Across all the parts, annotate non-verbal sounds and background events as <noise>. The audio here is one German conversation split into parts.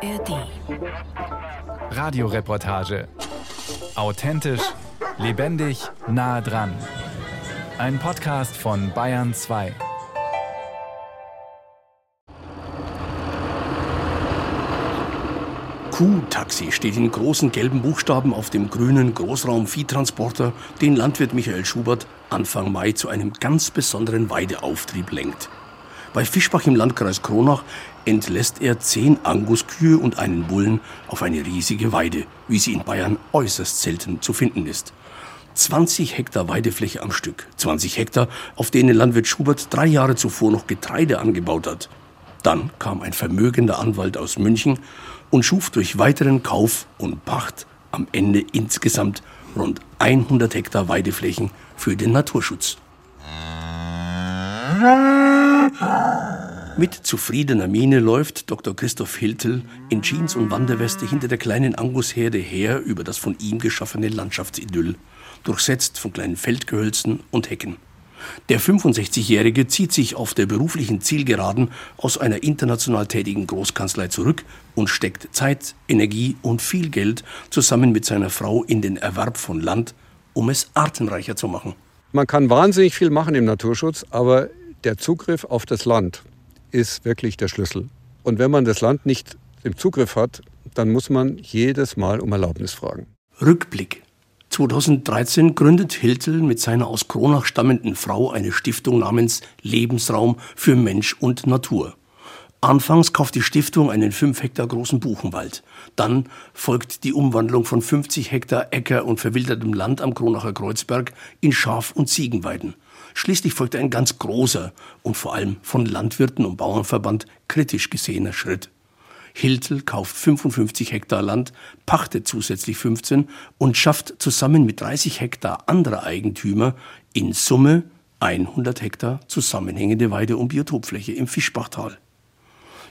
ARD. Radioreportage. Authentisch, lebendig, nah dran. Ein Podcast von Bayern 2. Q-Taxi steht in großen gelben Buchstaben auf dem grünen Großraum-Viehtransporter, den Landwirt Michael Schubert Anfang Mai zu einem ganz besonderen Weideauftrieb lenkt. Bei Fischbach im Landkreis Kronach entlässt er zehn Anguskühe und einen Bullen auf eine riesige Weide, wie sie in Bayern äußerst selten zu finden ist. 20 Hektar Weidefläche am Stück, 20 Hektar, auf denen Landwirt Schubert drei Jahre zuvor noch Getreide angebaut hat. Dann kam ein vermögender Anwalt aus München und schuf durch weiteren Kauf und Pacht am Ende insgesamt rund 100 Hektar Weideflächen für den Naturschutz. Mit zufriedener Miene läuft Dr. Christoph Hiltel in Jeans und Wanderweste hinter der kleinen Angusherde her über das von ihm geschaffene Landschaftsidyll, durchsetzt von kleinen Feldgehölzen und Hecken. Der 65-Jährige zieht sich auf der beruflichen Zielgeraden aus einer international tätigen Großkanzlei zurück und steckt Zeit, Energie und viel Geld zusammen mit seiner Frau in den Erwerb von Land, um es artenreicher zu machen. Man kann wahnsinnig viel machen im Naturschutz, aber der Zugriff auf das Land ist wirklich der Schlüssel. Und wenn man das Land nicht im Zugriff hat, dann muss man jedes Mal um Erlaubnis fragen. Rückblick. 2013 gründet Hiltel mit seiner aus Kronach stammenden Frau eine Stiftung namens Lebensraum für Mensch und Natur. Anfangs kauft die Stiftung einen 5 Hektar großen Buchenwald. Dann folgt die Umwandlung von 50 Hektar Äcker und verwildertem Land am Kronacher Kreuzberg in Schaf- und Ziegenweiden. Schließlich folgt ein ganz großer und vor allem von Landwirten und Bauernverband kritisch gesehener Schritt. Hiltel kauft 55 Hektar Land, pachtet zusätzlich 15 und schafft zusammen mit 30 Hektar anderer Eigentümer in Summe 100 Hektar zusammenhängende Weide- und Biotopfläche im Fischbachtal.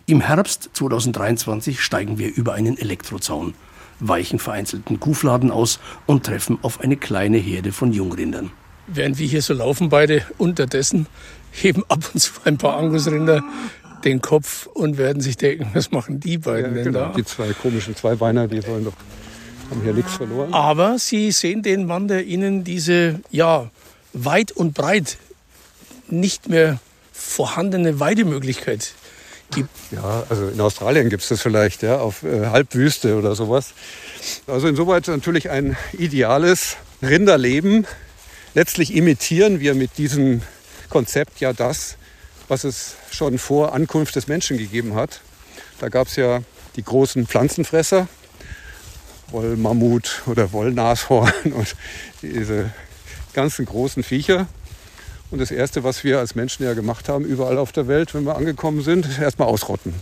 Im Herbst 2023 steigen wir über einen Elektrozaun, weichen vereinzelten Kuhfladen aus und treffen auf eine kleine Herde von Jungrindern. Während wir hier so laufen, beide unterdessen heben ab und zu ein paar Angusrinder den Kopf und werden sich denken, was machen die beiden ja, denn genau. da? Die zwei komischen Zweibeiner, die sollen doch, haben hier nichts verloren. Aber sie sehen den Mann, der ihnen diese, ja, weit und breit nicht mehr vorhandene Weidemöglichkeit gibt. Ja, also in Australien gibt es das vielleicht, ja, auf äh, Halbwüste oder sowas. Also insoweit natürlich ein ideales Rinderleben. Letztlich imitieren wir mit diesem Konzept ja das, was es schon vor Ankunft des Menschen gegeben hat. Da gab es ja die großen Pflanzenfresser, Wollmammut oder Wollnashorn <laughs> und diese ganzen großen Viecher. Und das Erste, was wir als Menschen ja gemacht haben, überall auf der Welt, wenn wir angekommen sind, ist erstmal ausrotten.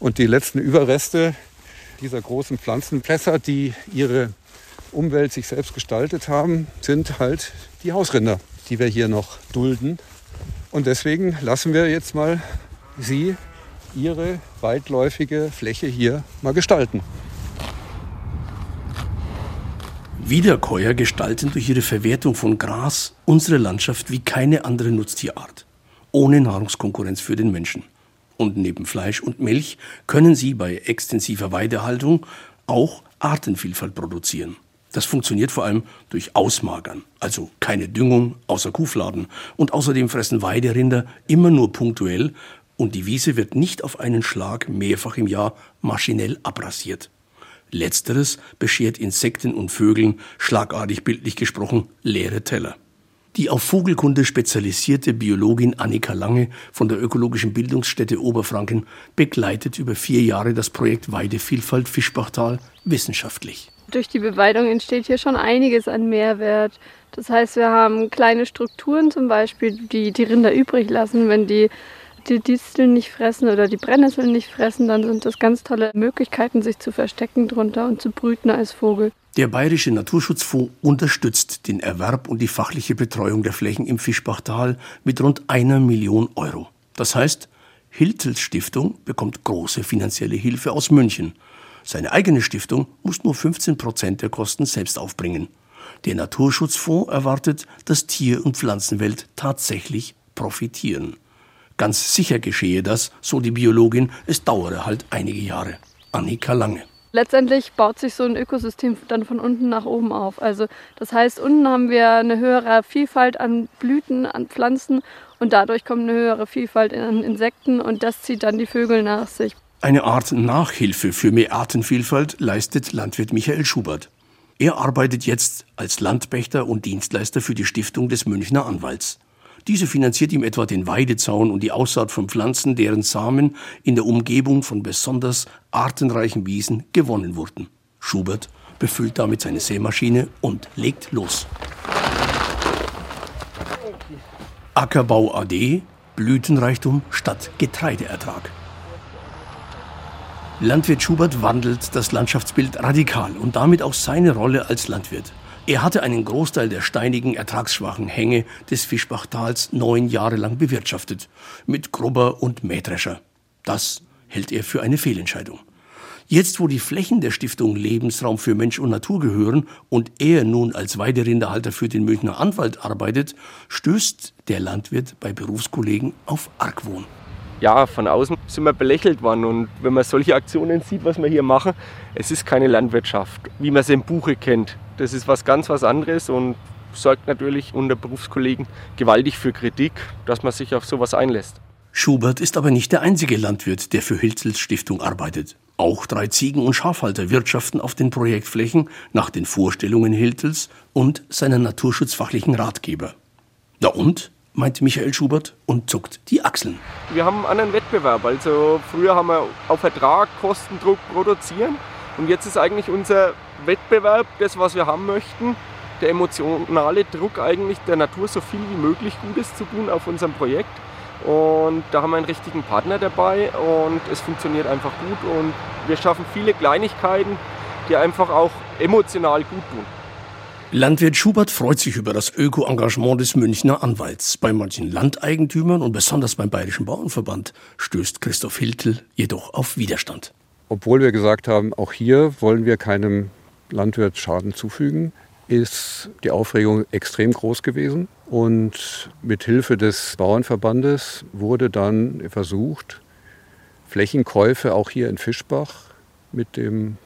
Und die letzten Überreste dieser großen Pflanzenfresser, die ihre Umwelt sich selbst gestaltet haben, sind halt die Hausrinder, die wir hier noch dulden. Und deswegen lassen wir jetzt mal Sie Ihre weitläufige Fläche hier mal gestalten. Wiederkäuer gestalten durch ihre Verwertung von Gras unsere Landschaft wie keine andere Nutztierart, ohne Nahrungskonkurrenz für den Menschen. Und neben Fleisch und Milch können sie bei extensiver Weidehaltung auch Artenvielfalt produzieren. Das funktioniert vor allem durch Ausmagern, also keine Düngung außer Kuhfladen. Und außerdem fressen Weiderinder immer nur punktuell und die Wiese wird nicht auf einen Schlag mehrfach im Jahr maschinell abrasiert. Letzteres beschert Insekten und Vögeln, schlagartig bildlich gesprochen, leere Teller. Die auf Vogelkunde spezialisierte Biologin Annika Lange von der Ökologischen Bildungsstätte Oberfranken begleitet über vier Jahre das Projekt Weidevielfalt Fischbachtal wissenschaftlich durch die Beweidung entsteht hier schon einiges an Mehrwert. Das heißt, wir haben kleine Strukturen zum Beispiel, die die Rinder übrig lassen. Wenn die die Disteln nicht fressen oder die Brennnesseln nicht fressen, dann sind das ganz tolle Möglichkeiten, sich zu verstecken drunter und zu brüten als Vogel. Der Bayerische Naturschutzfonds unterstützt den Erwerb und die fachliche Betreuung der Flächen im Fischbachtal mit rund einer Million Euro. Das heißt, Hiltels Stiftung bekommt große finanzielle Hilfe aus München. Seine eigene Stiftung muss nur 15 Prozent der Kosten selbst aufbringen. Der Naturschutzfonds erwartet, dass Tier- und Pflanzenwelt tatsächlich profitieren. Ganz sicher geschehe das, so die Biologin, es dauere halt einige Jahre. Annika Lange. Letztendlich baut sich so ein Ökosystem dann von unten nach oben auf. Also das heißt, unten haben wir eine höhere Vielfalt an Blüten, an Pflanzen und dadurch kommt eine höhere Vielfalt an Insekten und das zieht dann die Vögel nach sich. Eine Art Nachhilfe für mehr Artenvielfalt leistet Landwirt Michael Schubert. Er arbeitet jetzt als Landpächter und Dienstleister für die Stiftung des Münchner Anwalts. Diese finanziert ihm etwa den Weidezaun und die Aussaat von Pflanzen, deren Samen in der Umgebung von besonders artenreichen Wiesen gewonnen wurden. Schubert befüllt damit seine Sämaschine und legt los. Ackerbau AD, Blütenreichtum statt Getreideertrag. Landwirt Schubert wandelt das Landschaftsbild radikal und damit auch seine Rolle als Landwirt. Er hatte einen Großteil der steinigen, ertragsschwachen Hänge des Fischbachtals neun Jahre lang bewirtschaftet, mit Grubber und Mähdrescher. Das hält er für eine Fehlentscheidung. Jetzt, wo die Flächen der Stiftung Lebensraum für Mensch und Natur gehören und er nun als Weiderinderhalter für den Münchner Anwalt arbeitet, stößt der Landwirt bei Berufskollegen auf Argwohn. Ja, von außen sind wir belächelt worden und wenn man solche Aktionen sieht, was wir hier machen, es ist keine Landwirtschaft, wie man sie im Buche kennt. Das ist was ganz was anderes und sorgt natürlich unter Berufskollegen gewaltig für Kritik, dass man sich auf sowas einlässt. Schubert ist aber nicht der einzige Landwirt, der für Hilzels Stiftung arbeitet. Auch drei Ziegen- und Schafhalter wirtschaften auf den Projektflächen nach den Vorstellungen Hiltels und seiner naturschutzfachlichen Ratgeber. Na und? meint Michael Schubert und zuckt die Achseln. Wir haben einen anderen Wettbewerb. Also früher haben wir auf Ertrag, Kostendruck produzieren und jetzt ist eigentlich unser Wettbewerb, das, was wir haben möchten, der emotionale Druck eigentlich der Natur so viel wie möglich Gutes zu tun auf unserem Projekt. Und da haben wir einen richtigen Partner dabei und es funktioniert einfach gut und wir schaffen viele Kleinigkeiten, die einfach auch emotional gut tun. Landwirt Schubert freut sich über das Öko-Engagement des Münchner Anwalts. Bei manchen Landeigentümern und besonders beim Bayerischen Bauernverband stößt Christoph Hiltel jedoch auf Widerstand. Obwohl wir gesagt haben, auch hier wollen wir keinem Landwirt Schaden zufügen, ist die Aufregung extrem groß gewesen. Und mit Hilfe des Bauernverbandes wurde dann versucht, Flächenkäufe auch hier in Fischbach mit dem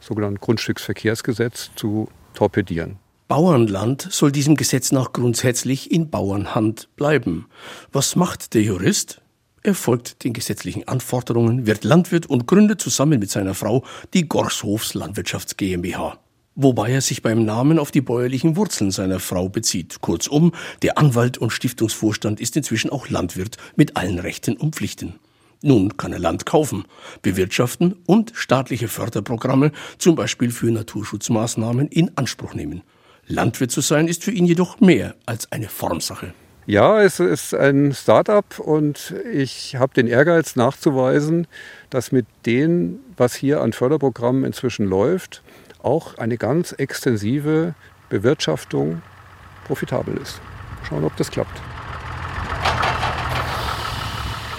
sogenannten Grundstücksverkehrsgesetz zu torpedieren. Bauernland soll diesem Gesetz nach grundsätzlich in Bauernhand bleiben. Was macht der Jurist? Er folgt den gesetzlichen Anforderungen, wird Landwirt und gründet zusammen mit seiner Frau die Gorshofs Landwirtschafts GmbH. Wobei er sich beim Namen auf die bäuerlichen Wurzeln seiner Frau bezieht. Kurzum, der Anwalt und Stiftungsvorstand ist inzwischen auch Landwirt mit allen Rechten und Pflichten. Nun kann er Land kaufen, bewirtschaften und staatliche Förderprogramme, zum Beispiel für Naturschutzmaßnahmen, in Anspruch nehmen. Landwirt zu sein ist für ihn jedoch mehr als eine Formsache. Ja, es ist ein Start-up und ich habe den Ehrgeiz nachzuweisen, dass mit dem, was hier an Förderprogrammen inzwischen läuft, auch eine ganz extensive Bewirtschaftung profitabel ist. Schauen, ob das klappt.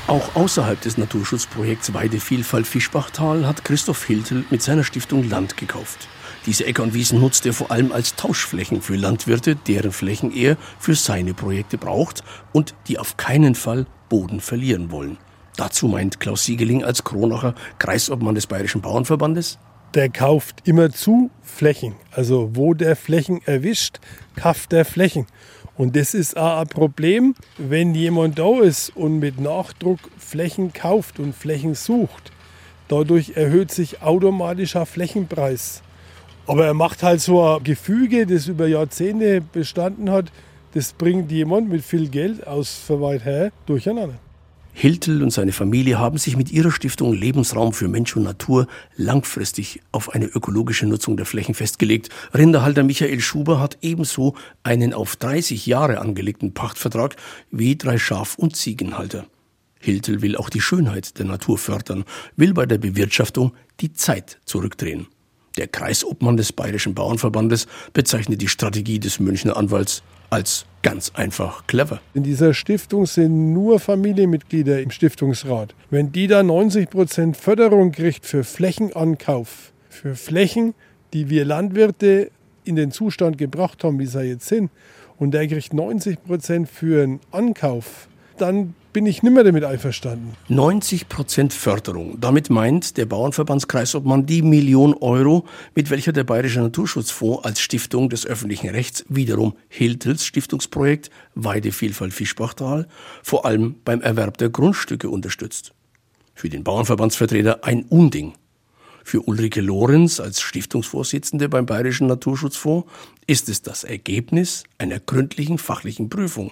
Auch außerhalb des Naturschutzprojekts Weidevielfalt Fischbachtal hat Christoph Hiltel mit seiner Stiftung Land gekauft. Diese Äcker und Wiesen nutzt er vor allem als Tauschflächen für Landwirte, deren Flächen er für seine Projekte braucht und die auf keinen Fall Boden verlieren wollen. Dazu meint Klaus Siegeling als Kronacher Kreisobmann des Bayerischen Bauernverbandes. Der kauft immer zu Flächen. Also wo der Flächen erwischt, kauft der Flächen. Und das ist auch ein Problem, wenn jemand da ist und mit Nachdruck Flächen kauft und Flächen sucht. Dadurch erhöht sich automatisch der Flächenpreis. Aber er macht halt so ein Gefüge, das über Jahrzehnte bestanden hat. Das bringt jemand mit viel Geld aus für weit her durcheinander. Hiltel und seine Familie haben sich mit ihrer Stiftung Lebensraum für Mensch und Natur langfristig auf eine ökologische Nutzung der Flächen festgelegt. Rinderhalter Michael Schuber hat ebenso einen auf 30 Jahre angelegten Pachtvertrag wie drei Schaf- und Ziegenhalter. Hiltel will auch die Schönheit der Natur fördern, will bei der Bewirtschaftung die Zeit zurückdrehen. Der Kreisobmann des Bayerischen Bauernverbandes bezeichnet die Strategie des Münchner Anwalts als ganz einfach clever. In dieser Stiftung sind nur Familienmitglieder im Stiftungsrat. Wenn die da 90 Prozent Förderung kriegt für Flächenankauf, für Flächen, die wir Landwirte in den Zustand gebracht haben, wie sie jetzt sind, und der kriegt 90 Prozent für einen Ankauf, dann bin ich nimmer damit einverstanden. 90 Prozent Förderung. Damit meint der Bauernverbandskreisobmann die Million Euro, mit welcher der Bayerische Naturschutzfonds als Stiftung des öffentlichen Rechts wiederum Hiltels Stiftungsprojekt Weidevielfalt Fischbachtal vor allem beim Erwerb der Grundstücke unterstützt. Für den Bauernverbandsvertreter ein Unding. Für Ulrike Lorenz als Stiftungsvorsitzende beim Bayerischen Naturschutzfonds ist es das Ergebnis einer gründlichen fachlichen Prüfung.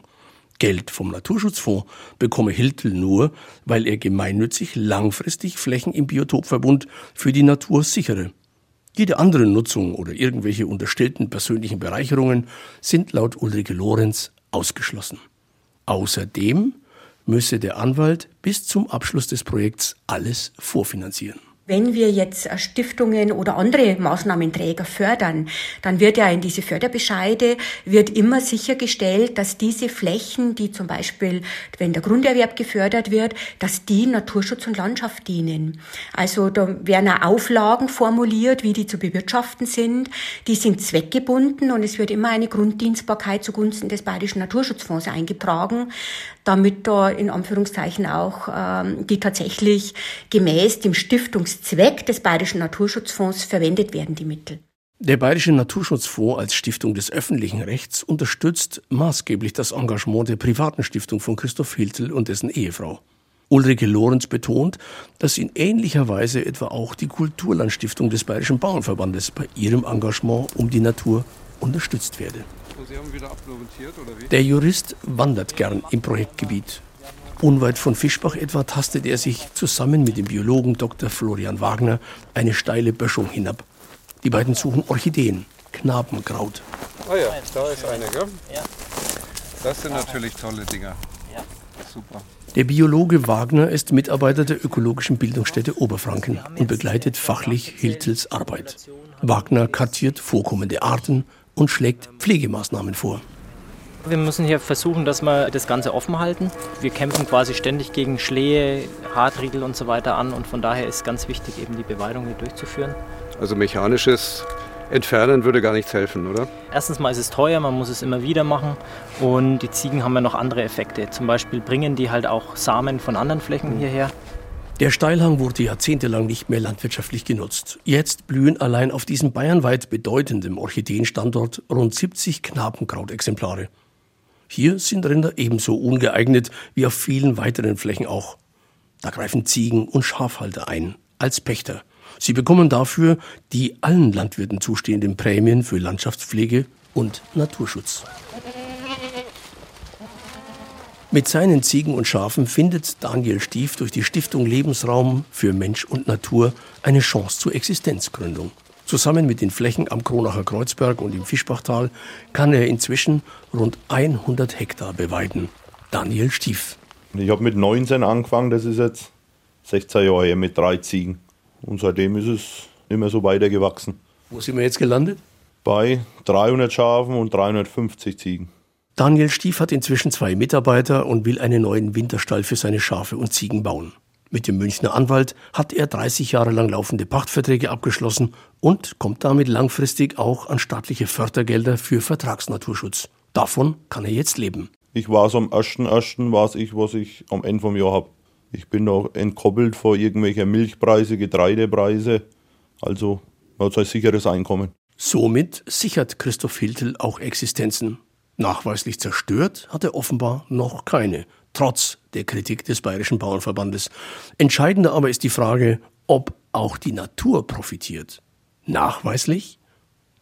Geld vom Naturschutzfonds bekomme Hiltel nur, weil er gemeinnützig langfristig Flächen im Biotopverbund für die Natur sichere. Jede andere Nutzung oder irgendwelche unterstellten persönlichen Bereicherungen sind laut Ulrike Lorenz ausgeschlossen. Außerdem müsse der Anwalt bis zum Abschluss des Projekts alles vorfinanzieren. Wenn wir jetzt äh, Stiftungen oder andere Maßnahmenträger fördern, dann wird ja in diese Förderbescheide wird immer sichergestellt, dass diese Flächen, die zum Beispiel, wenn der Grunderwerb gefördert wird, dass die Naturschutz und Landschaft dienen. Also da werden auch Auflagen formuliert, wie die zu bewirtschaften sind. Die sind zweckgebunden und es wird immer eine Grunddienstbarkeit zugunsten des Bayerischen Naturschutzfonds eingetragen, damit da in Anführungszeichen auch ähm, die tatsächlich gemäß dem Stiftungs Zweck des Bayerischen Naturschutzfonds verwendet werden die Mittel. Der Bayerische Naturschutzfonds als Stiftung des öffentlichen Rechts unterstützt maßgeblich das Engagement der privaten Stiftung von Christoph Hiltel und dessen Ehefrau. Ulrike Lorenz betont, dass in ähnlicher Weise etwa auch die Kulturlandstiftung des Bayerischen Bauernverbandes bei ihrem Engagement um die Natur unterstützt werde. Der Jurist wandert gern im Projektgebiet Unweit von Fischbach etwa tastet er sich zusammen mit dem Biologen Dr. Florian Wagner eine steile Böschung hinab. Die beiden suchen Orchideen, Knabenkraut. Ah ja, da ist eine, gell? Ja. Das sind natürlich tolle Dinger. Ja. Super. Der Biologe Wagner ist Mitarbeiter der ökologischen Bildungsstätte Oberfranken und begleitet fachlich Hiltels Arbeit. Wagner kartiert vorkommende Arten und schlägt Pflegemaßnahmen vor. Wir müssen hier versuchen, dass wir das Ganze offen halten. Wir kämpfen quasi ständig gegen Schlehe, Hartriegel und so weiter an und von daher ist ganz wichtig, eben die Beweidung hier durchzuführen. Also mechanisches Entfernen würde gar nichts helfen, oder? Erstens mal ist es teuer, man muss es immer wieder machen und die Ziegen haben ja noch andere Effekte. Zum Beispiel bringen die halt auch Samen von anderen Flächen hierher. Der Steilhang wurde jahrzehntelang nicht mehr landwirtschaftlich genutzt. Jetzt blühen allein auf diesem bayernweit bedeutenden Orchideenstandort rund 70 Knabenkrautexemplare. Hier sind Rinder ebenso ungeeignet wie auf vielen weiteren Flächen auch. Da greifen Ziegen und Schafhalter ein, als Pächter. Sie bekommen dafür die allen Landwirten zustehenden Prämien für Landschaftspflege und Naturschutz. Mit seinen Ziegen und Schafen findet Daniel Stief durch die Stiftung Lebensraum für Mensch und Natur eine Chance zur Existenzgründung. Zusammen mit den Flächen am Kronacher Kreuzberg und im Fischbachtal kann er inzwischen rund 100 Hektar beweiden. Daniel Stief. Ich habe mit 19 angefangen, das ist jetzt 16 Jahre her mit drei Ziegen. Und seitdem ist es immer so weitergewachsen. Wo sind wir jetzt gelandet? Bei 300 Schafen und 350 Ziegen. Daniel Stief hat inzwischen zwei Mitarbeiter und will einen neuen Winterstall für seine Schafe und Ziegen bauen. Mit dem Münchner Anwalt hat er 30 Jahre lang laufende Pachtverträge abgeschlossen und kommt damit langfristig auch an staatliche Fördergelder für Vertragsnaturschutz. Davon kann er jetzt leben. Ich weiß am 1.1. weiß ich, was ich am Ende vom Jahr habe. Ich bin noch entkoppelt vor irgendwelcher Milchpreise, Getreidepreise. Also man hat ein sicheres Einkommen. Somit sichert Christoph Hiltel auch Existenzen. Nachweislich zerstört hat er offenbar noch keine trotz der Kritik des Bayerischen Bauernverbandes. Entscheidender aber ist die Frage, ob auch die Natur profitiert. Nachweislich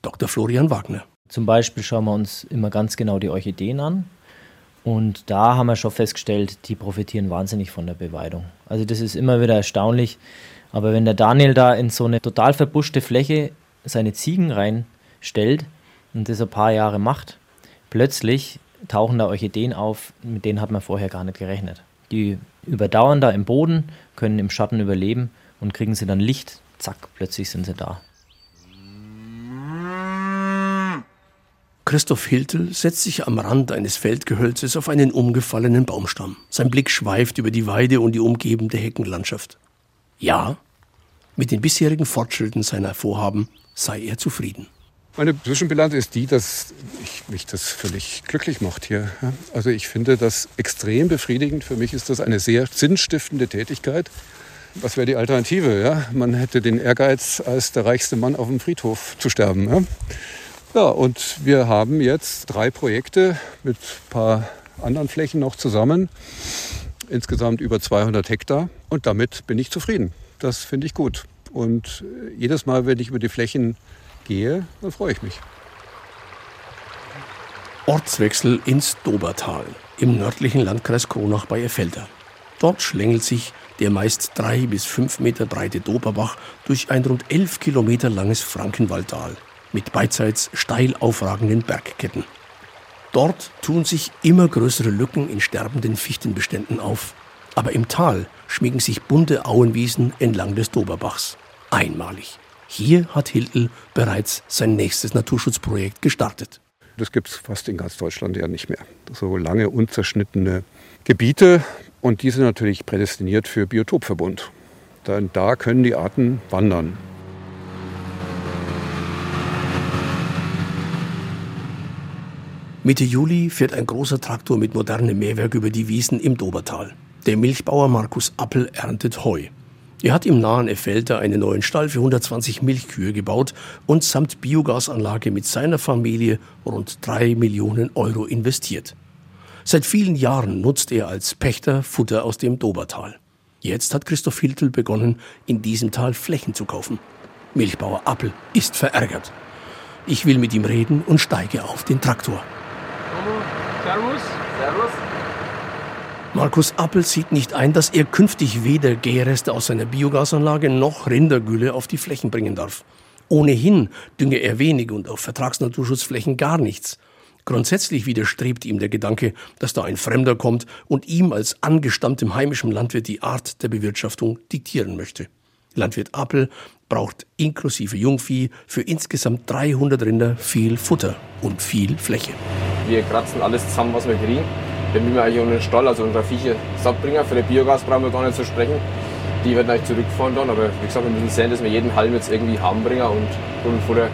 Dr. Florian Wagner. Zum Beispiel schauen wir uns immer ganz genau die Orchideen an. Und da haben wir schon festgestellt, die profitieren wahnsinnig von der Beweidung. Also das ist immer wieder erstaunlich. Aber wenn der Daniel da in so eine total verbuschte Fläche seine Ziegen reinstellt und das ein paar Jahre macht, plötzlich tauchen da Orchideen auf, mit denen hat man vorher gar nicht gerechnet. Die überdauern da im Boden, können im Schatten überleben und kriegen sie dann Licht, zack, plötzlich sind sie da. Christoph Hiltel setzt sich am Rand eines Feldgehölzes auf einen umgefallenen Baumstamm. Sein Blick schweift über die Weide und die umgebende Heckenlandschaft. Ja, mit den bisherigen Fortschritten seiner Vorhaben sei er zufrieden. Meine Zwischenbilanz ist die, dass ich, mich das völlig glücklich macht hier. Also ich finde das extrem befriedigend. Für mich ist das eine sehr sinnstiftende Tätigkeit. Was wäre die Alternative? Ja? Man hätte den Ehrgeiz, als der reichste Mann auf dem Friedhof zu sterben. Ja? ja, und wir haben jetzt drei Projekte mit ein paar anderen Flächen noch zusammen. Insgesamt über 200 Hektar. Und damit bin ich zufrieden. Das finde ich gut. Und jedes Mal, wenn ich über die Flächen gehe, dann freue ich mich. Ortswechsel ins Dobertal im nördlichen Landkreis Kronach bei Effelder. Dort schlängelt sich der meist drei bis fünf Meter breite Doberbach durch ein rund elf Kilometer langes Frankenwaldtal mit beidseits steil aufragenden Bergketten. Dort tun sich immer größere Lücken in sterbenden Fichtenbeständen auf. Aber im Tal schmiegen sich bunte Auenwiesen entlang des Doberbachs. Einmalig. Hier hat Hiltl bereits sein nächstes Naturschutzprojekt gestartet. Das gibt es fast in ganz Deutschland ja nicht mehr. So lange unzerschnittene Gebiete und die sind natürlich prädestiniert für Biotopverbund. Denn da können die Arten wandern. Mitte Juli fährt ein großer Traktor mit modernem Mähwerk über die Wiesen im Dobertal. Der Milchbauer Markus Appel erntet Heu. Er hat im nahen Effelter einen neuen Stall für 120 Milchkühe gebaut und samt Biogasanlage mit seiner Familie rund drei Millionen Euro investiert. Seit vielen Jahren nutzt er als Pächter Futter aus dem Dobertal. Jetzt hat Christoph Hiltel begonnen, in diesem Tal Flächen zu kaufen. Milchbauer Appel ist verärgert. Ich will mit ihm reden und steige auf den Traktor. Servus. Servus. Markus Appel sieht nicht ein, dass er künftig weder Gärreste aus seiner Biogasanlage noch Rindergülle auf die Flächen bringen darf. Ohnehin dünge er wenig und auf Vertragsnaturschutzflächen gar nichts. Grundsätzlich widerstrebt ihm der Gedanke, dass da ein Fremder kommt und ihm als angestammtem heimischem Landwirt die Art der Bewirtschaftung diktieren möchte. Landwirt Appel braucht inklusive Jungvieh für insgesamt 300 Rinder viel Futter und viel Fläche. Wir kratzen alles zusammen, was wir kriegen. Wir müssen eigentlich unseren Stall, also unsere Viecher, sattbringen. Für den Biogas brauchen wir gar nicht zu sprechen. Die werden eigentlich zurückfahren dann, aber wie gesagt, wir müssen sehen, dass wir jeden Halm jetzt irgendwie haben bringen und Grundfutter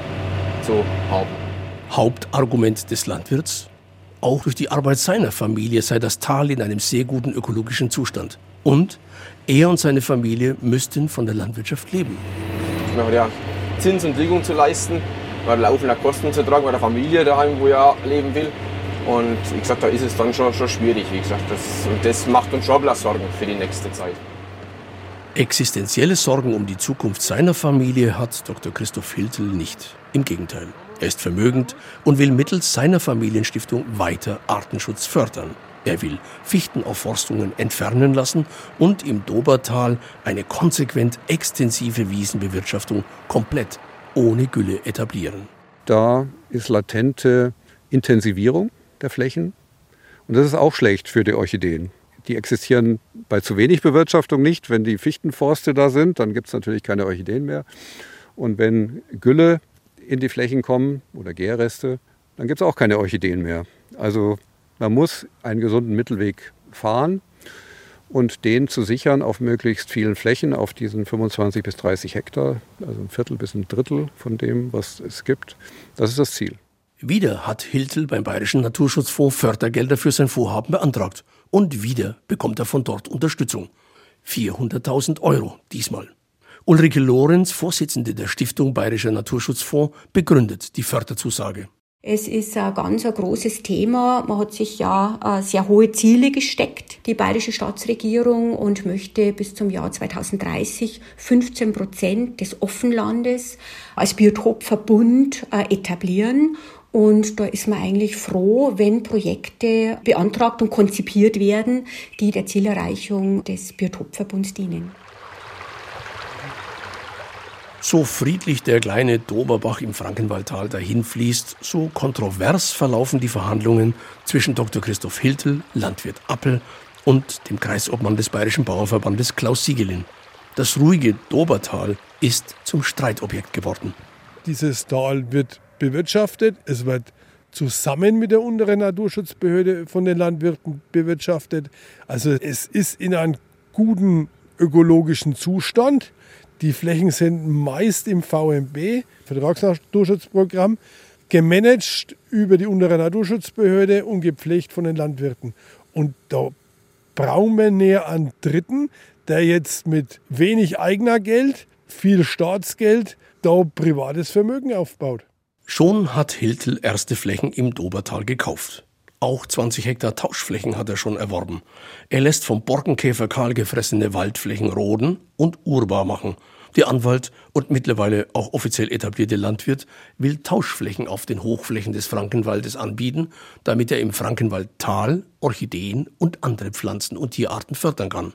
zu haben. Hauptargument des Landwirts? Auch durch die Arbeit seiner Familie sei das Tal in einem sehr guten ökologischen Zustand. Und er und seine Familie müssten von der Landwirtschaft leben. Man hat ja Zins und Tilgung zu leisten, weil laufende Kosten zu tragen bei der Familie daheim, wo er leben will. Und wie gesagt, da ist es dann schon, schon schwierig. Wie gesagt, das, und das macht uns schon Sorgen für die nächste Zeit. Existenzielle Sorgen um die Zukunft seiner Familie hat Dr. Christoph Hiltel nicht. Im Gegenteil. Er ist vermögend und will mittels seiner Familienstiftung weiter Artenschutz fördern. Er will Fichtenaufforstungen entfernen lassen und im Dobertal eine konsequent extensive Wiesenbewirtschaftung komplett ohne Gülle etablieren. Da ist latente Intensivierung der Flächen und das ist auch schlecht für die Orchideen. Die existieren bei zu wenig Bewirtschaftung nicht. Wenn die Fichtenforste da sind, dann gibt es natürlich keine Orchideen mehr. Und wenn Gülle in die Flächen kommen oder Gärreste, dann gibt es auch keine Orchideen mehr. Also man muss einen gesunden Mittelweg fahren und den zu sichern auf möglichst vielen Flächen, auf diesen 25 bis 30 Hektar, also ein Viertel bis ein Drittel von dem, was es gibt. Das ist das Ziel. Wieder hat Hiltel beim Bayerischen Naturschutzfonds Fördergelder für sein Vorhaben beantragt. Und wieder bekommt er von dort Unterstützung. 400.000 Euro diesmal. Ulrike Lorenz, Vorsitzende der Stiftung Bayerischer Naturschutzfonds, begründet die Förderzusage. Es ist ein ganz ein großes Thema. Man hat sich ja äh, sehr hohe Ziele gesteckt, die bayerische Staatsregierung, und möchte bis zum Jahr 2030 15 Prozent des Offenlandes als Biotopverbund äh, etablieren. Und da ist man eigentlich froh, wenn Projekte beantragt und konzipiert werden, die der Zielerreichung des Biotopverbunds dienen. So friedlich der kleine Doberbach im Frankenwaldtal dahinfließt, so kontrovers verlaufen die Verhandlungen zwischen Dr. Christoph Hiltel, Landwirt Appel und dem Kreisobmann des Bayerischen Bauernverbandes Klaus Siegelin. Das ruhige Dobertal ist zum Streitobjekt geworden. Dieses Tal wird bewirtschaftet, es wird zusammen mit der unteren Naturschutzbehörde von den Landwirten bewirtschaftet. Also es ist in einem guten ökologischen Zustand. Die Flächen sind meist im VMB, Vertragsnaturschutzprogramm, gemanagt über die untere Naturschutzbehörde und gepflegt von den Landwirten. Und da brauchen wir näher an Dritten, der jetzt mit wenig eigener Geld, viel Staatsgeld, da privates Vermögen aufbaut. Schon hat Hiltel erste Flächen im Dobertal gekauft. Auch 20 Hektar Tauschflächen hat er schon erworben. Er lässt vom Borkenkäfer kahl gefressene Waldflächen roden und urbar machen. Der Anwalt und mittlerweile auch offiziell etablierte Landwirt will Tauschflächen auf den Hochflächen des Frankenwaldes anbieten, damit er im Frankenwaldtal Orchideen und andere Pflanzen und Tierarten fördern kann.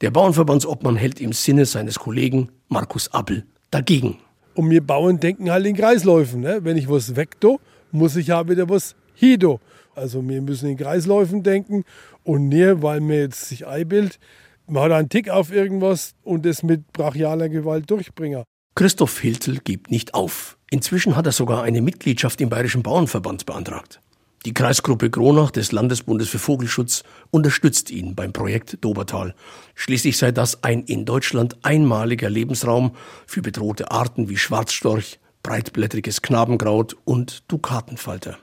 Der Bauernverbandsobmann hält im Sinne seines Kollegen Markus Appel dagegen. Und wir Bauern denken halt in Kreisläufen. Ne? Wenn ich was wegdo, muss ich ja wieder was hido. Also wir müssen in Kreisläufen denken und nicht, weil mir jetzt sich einbildet, man hat einen Tick auf irgendwas und das mit brachialer Gewalt durchbringen. Christoph Hiltel gibt nicht auf. Inzwischen hat er sogar eine Mitgliedschaft im Bayerischen Bauernverband beantragt. Die Kreisgruppe Gronach des Landesbundes für Vogelschutz unterstützt ihn beim Projekt Dobertal. Schließlich sei das ein in Deutschland einmaliger Lebensraum für bedrohte Arten wie Schwarzstorch, breitblättriges Knabenkraut und Dukatenfalter.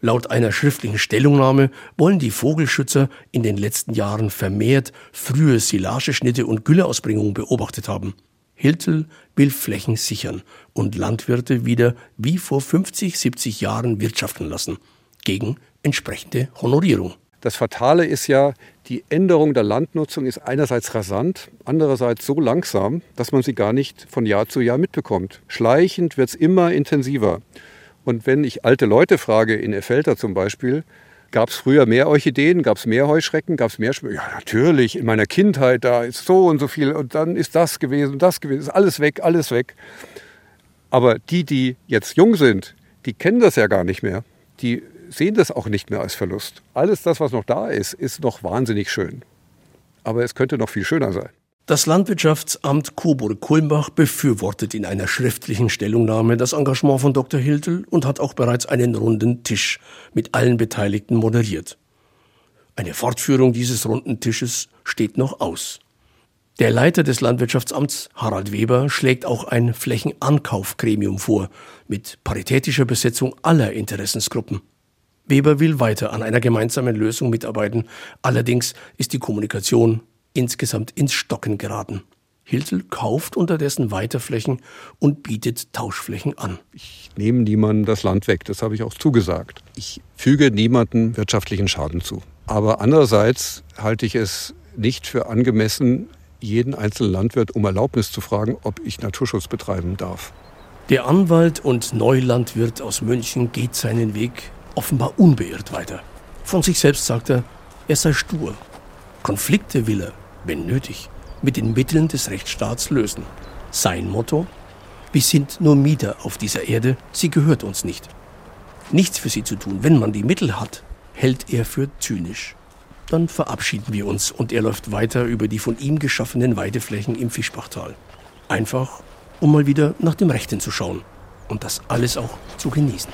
Laut einer schriftlichen Stellungnahme wollen die Vogelschützer in den letzten Jahren vermehrt frühe Silageschnitte und Gülleausbringung beobachtet haben. Hiltel will Flächen sichern und Landwirte wieder wie vor 50, 70 Jahren wirtschaften lassen, gegen entsprechende Honorierung. Das Fatale ist ja, die Änderung der Landnutzung ist einerseits rasant, andererseits so langsam, dass man sie gar nicht von Jahr zu Jahr mitbekommt. Schleichend wird es immer intensiver. Und wenn ich alte Leute frage, in Effelter zum Beispiel, gab es früher mehr Orchideen, gab es mehr Heuschrecken, gab es mehr Schmö Ja, natürlich, in meiner Kindheit, da ist so und so viel und dann ist das gewesen das gewesen, ist alles weg, alles weg. Aber die, die jetzt jung sind, die kennen das ja gar nicht mehr. Die sehen das auch nicht mehr als Verlust. Alles das, was noch da ist, ist noch wahnsinnig schön. Aber es könnte noch viel schöner sein. Das Landwirtschaftsamt Coburg-Kulmbach befürwortet in einer schriftlichen Stellungnahme das Engagement von Dr. Hiltel und hat auch bereits einen runden Tisch mit allen Beteiligten moderiert. Eine Fortführung dieses runden Tisches steht noch aus. Der Leiter des Landwirtschaftsamts, Harald Weber, schlägt auch ein Flächenankaufgremium vor, mit paritätischer Besetzung aller Interessensgruppen. Weber will weiter an einer gemeinsamen Lösung mitarbeiten, allerdings ist die Kommunikation insgesamt ins Stocken geraten. Hiltel kauft unterdessen weiter Flächen und bietet Tauschflächen an. Ich nehme niemandem das Land weg, das habe ich auch zugesagt. Ich füge niemandem wirtschaftlichen Schaden zu. Aber andererseits halte ich es nicht für angemessen, jeden einzelnen Landwirt um Erlaubnis zu fragen, ob ich Naturschutz betreiben darf. Der Anwalt und Neulandwirt aus München geht seinen Weg offenbar unbeirrt weiter. Von sich selbst sagt er, er sei stur. Konflikte will er wenn nötig, mit den Mitteln des Rechtsstaats lösen. Sein Motto? Wir sind nur Mieter auf dieser Erde, sie gehört uns nicht. Nichts für sie zu tun, wenn man die Mittel hat, hält er für zynisch. Dann verabschieden wir uns und er läuft weiter über die von ihm geschaffenen Weideflächen im Fischbachtal. Einfach, um mal wieder nach dem Rechten zu schauen und das alles auch zu genießen.